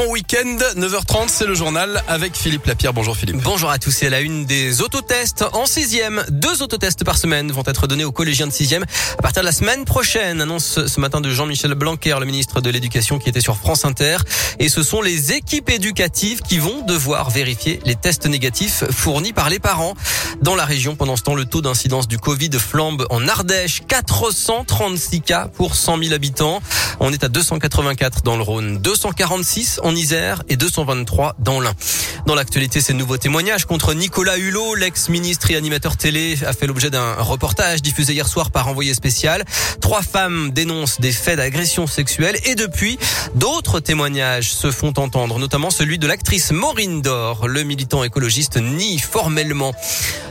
Bon week-end, 9h30, c'est le journal avec Philippe Lapierre. Bonjour Philippe. Bonjour à tous. À la une des autotests en sixième. Deux autotests par semaine vont être donnés aux collégiens de sixième à partir de la semaine prochaine. Annonce ce matin de Jean-Michel Blanquer, le ministre de l'Éducation qui était sur France Inter. Et ce sont les équipes éducatives qui vont devoir vérifier les tests négatifs fournis par les parents. Dans la région, pendant ce temps, le taux d'incidence du Covid flambe en Ardèche. 436 cas pour 100 000 habitants. On est à 284 dans le Rhône, 246 en Isère et 223 dans l'Ain. Dans l'actualité, ces nouveaux témoignages contre Nicolas Hulot, l'ex-ministre et animateur télé, a fait l'objet d'un reportage diffusé hier soir par envoyé spécial. Trois femmes dénoncent des faits d'agression sexuelle et depuis, d'autres témoignages se font entendre, notamment celui de l'actrice Maureen Dor. Le militant écologiste nie formellement.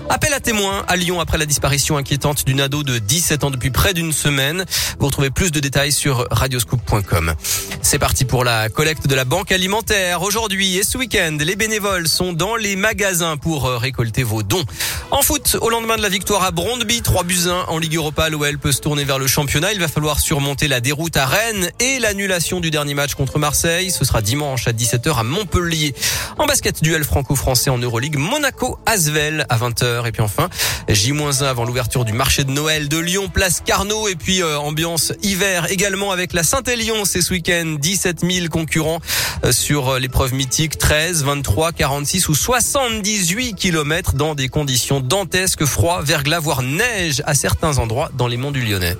Appel à témoins à Lyon après la disparition inquiétante d'une ado de 17 ans depuis près d'une semaine. Vous retrouvez plus de détails sur radioscoop.com. C'est parti pour la collecte de la banque alimentaire. Aujourd'hui et ce week-end, les bénévoles sont dans les magasins pour euh, récolter vos dons. En foot, au lendemain de la victoire à Brondby, 3 buts 1 en Ligue Europa, l'OL peut se tourner vers le championnat. Il va falloir surmonter la déroute à Rennes et l'annulation du dernier match contre Marseille. Ce sera dimanche à 17h à Montpellier. En basket, duel franco-français en Euroleague, Monaco-Asvel à 20h. Et puis enfin, J-1 avant l'ouverture du marché de Noël de Lyon, place Carnot. Et puis euh, ambiance hiver également avec la Saint-Élion. C'est ce week-end, 17 000 concurrents sur euh, l'épreuve mythique 13, 23, 46 ou 78 kilomètres dans des conditions dantesques, froid, verglas, voire neige à certains endroits dans les monts du Lyonnais.